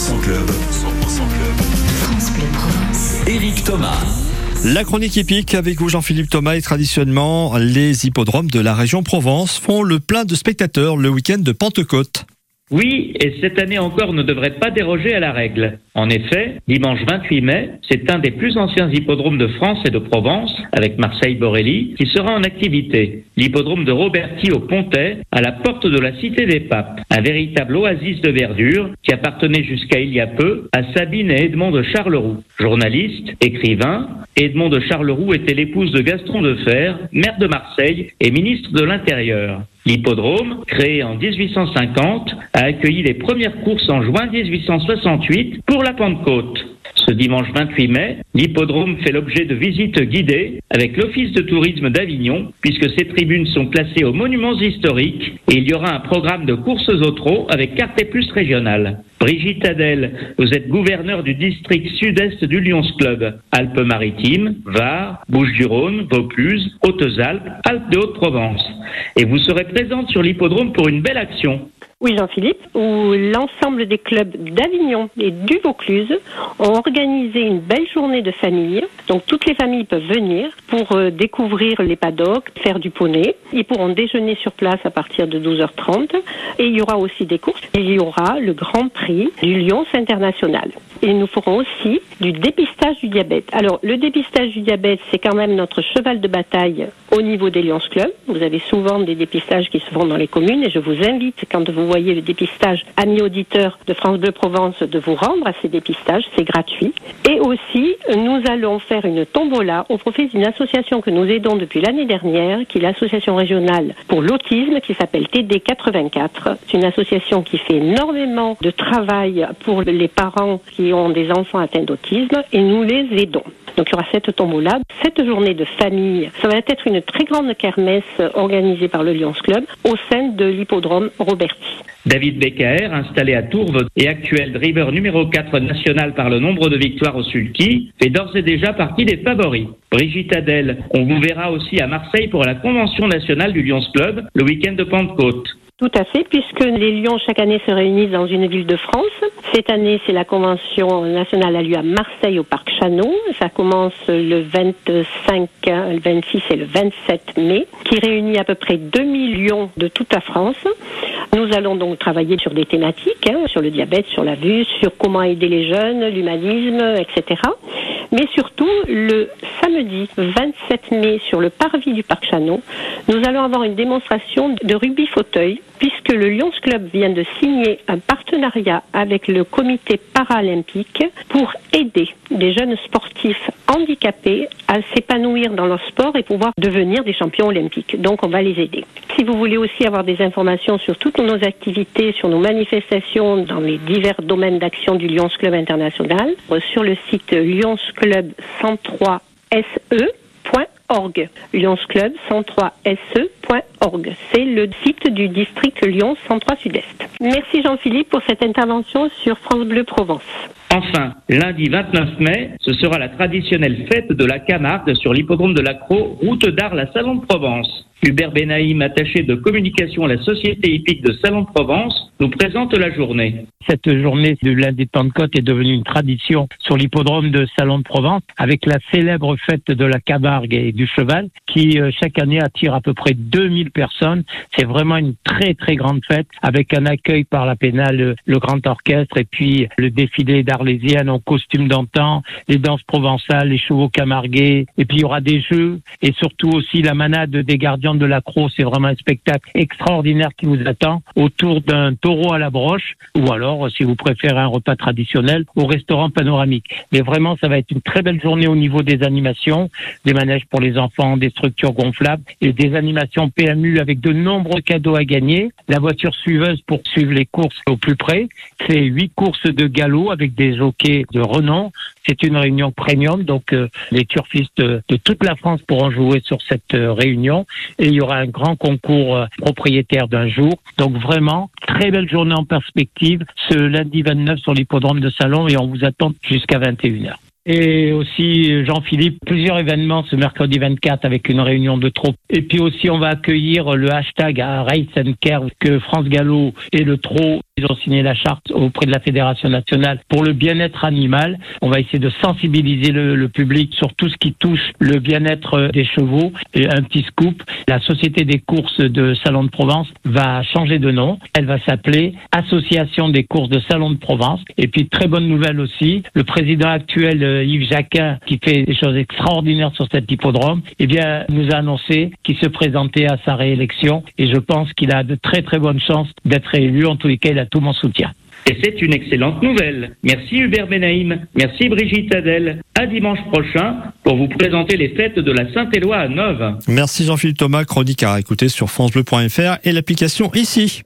100% club. 100% club. France Bleu Provence. Éric Thomas. La chronique épique avec vous Jean-Philippe Thomas et traditionnellement les hippodromes de la région Provence font le plein de spectateurs le week-end de Pentecôte. Oui, et cette année encore ne devrait pas déroger à la règle. En effet, dimanche 28 mai, c'est un des plus anciens hippodromes de France et de Provence, avec Marseille-Borelli, qui sera en activité. L'hippodrome de Roberti au Pontet, à la porte de la Cité des Papes. Un véritable oasis de verdure qui appartenait jusqu'à il y a peu à Sabine et Edmond de Charleroux. Journaliste, écrivain, Edmond de Charleroux était l'épouse de Gaston de Fer, maire de Marseille et ministre de l'Intérieur. L'hippodrome, créé en 1850, a accueilli les premières courses en juin 1868 pour la Pentecôte. Ce dimanche 28 mai, l'hippodrome fait l'objet de visites guidées avec l'Office de tourisme d'Avignon, puisque ces tribunes sont classées aux monuments historiques et il y aura un programme de courses au trot avec carte et plus régionale. Brigitte Adel, vous êtes gouverneur du district sud-est du Lyons Club, Alpes-Maritimes, Var, Bouches-du-Rhône, Vaucluse, Hautes-Alpes, Alpes de Haute-Provence. Et vous serez présente sur l'hippodrome pour une belle action. Oui, Jean-Philippe, où l'ensemble des clubs d'Avignon et du Vaucluse ont organisé une belle journée de famille. Donc toutes les familles peuvent venir pour euh, découvrir les paddocks, faire du poney. Ils pourront déjeuner sur place à partir de 12h30 et il y aura aussi des courses. Il y aura le Grand Prix du Lyons International. Et nous ferons aussi du dépistage du diabète. Alors le dépistage du diabète, c'est quand même notre cheval de bataille au niveau des Lyons Club. Vous avez souvent des dépistages qui se font dans les communes et je vous invite quand vous voyez le dépistage, amis auditeurs de France Bleu Provence, de vous rendre à ces dépistages, c'est gratuit. Et aussi, nous allons faire une tombola au profit d'une association que nous aidons depuis l'année dernière, qui est l'association régionale pour l'autisme, qui s'appelle TD84. C'est une association qui fait énormément de travail pour les parents qui ont des enfants atteints d'autisme et nous les aidons. Donc il y aura cette tombola, cette journée de famille. Ça va être une très grande kermesse organisée par le Lions Club au sein de l'hippodrome Roberti. David Becker, installé à Tourves et actuel driver numéro 4 national par le nombre de victoires au sulky, fait d'ores et déjà partie des favoris. Brigitte Adel, on vous verra aussi à Marseille pour la convention nationale du Lions Club le week-end de Pentecôte. Tout à fait, puisque les Lions chaque année se réunissent dans une ville de France. Cette année, c'est la convention nationale a lieu à Marseille au parc Chanon. Ça commence le 25, le 26 et le 27 mai, qui réunit à peu près 2 millions de toute la France. Nous allons donc travailler sur des thématiques, hein, sur le diabète, sur la vue, sur comment aider les jeunes, l'humanisme, etc. Mais surtout, le samedi 27 mai, sur le parvis du Parc Chanon, nous allons avoir une démonstration de rugby fauteuil, puisque le Lions Club vient de signer un partenariat avec le comité paralympique pour aider des jeunes sportifs handicapés à s'épanouir dans leur sport et pouvoir devenir des champions olympiques. Donc, on va les aider. Si vous voulez aussi avoir des informations sur toutes nos activités, sur nos manifestations dans les divers domaines d'action du Lions Club International, sur le site lionsclub 103 se.org. Lyons Club 103se.org. C'est le site du district Lyon 103 Sud-Est. Merci Jean-Philippe pour cette intervention sur France Bleu Provence. Enfin, lundi 29 mai, ce sera la traditionnelle fête de la Camargue sur l'hippodrome de l'Accro, route d'Arles à Salon de Provence. Hubert Benaïm, attaché de communication à la Société hippique de Salon de Provence, nous présente la journée. Cette journée de lundi de Pentecôte est devenue une tradition sur l'hippodrome de Salon de Provence avec la célèbre fête de la Camargue et du cheval qui euh, chaque année attire à peu près 2000 personnes. C'est vraiment une très très grande fête avec un accueil par la pénale, le grand orchestre et puis le défilé d'Arlésienne en costume d'antan, les danses provençales, les chevaux camargués et puis il y aura des jeux et surtout aussi la manade des gardiens de la Croix. C'est vraiment un spectacle extraordinaire qui vous attend autour d'un taureau à la broche ou alors, si vous préférez un repas traditionnel, au restaurant panoramique. Mais vraiment, ça va être une très belle journée au niveau des animations, des manèges pour les enfants, des structures gonflables et des animations PMU avec de nombreux cadeaux à gagner. La voiture suiveuse pour suivre les courses au plus près. C'est huit courses de galop avec des jockeys de renom. C'est une réunion premium, donc euh, les turfistes de toute la France pourront jouer sur cette euh, réunion et il y aura un grand concours euh, propriétaire d'un jour. Donc vraiment, très belle journée en perspective ce lundi 29 sur l'hippodrome de Salon et on vous attend jusqu'à 21h. Et aussi, Jean-Philippe, plusieurs événements ce mercredi 24 avec une réunion de troupes. Et puis aussi, on va accueillir le hashtag à Race que France Gallo et le Trot Ils ont signé la charte auprès de la Fédération nationale pour le bien-être animal. On va essayer de sensibiliser le, le public sur tout ce qui touche le bien-être des chevaux. Et un petit scoop, la Société des courses de Salon de Provence va changer de nom. Elle va s'appeler Association des courses de Salon de Provence. Et puis, très bonne nouvelle aussi, le président actuel euh, Yves Jacquin, qui fait des choses extraordinaires sur cet hippodrome, eh bien, nous a annoncé qu'il se présentait à sa réélection. Et je pense qu'il a de très très bonnes chances d'être élu. En tous les cas, il a tout mon soutien. Et c'est une excellente nouvelle. Merci Hubert Benaïm. Merci Brigitte Adel. À dimanche prochain pour vous présenter les fêtes de la Saint-Éloi à Neuve. Merci Jean-Philippe Thomas, chronique à écouter sur FranceBleu.fr et l'application ici.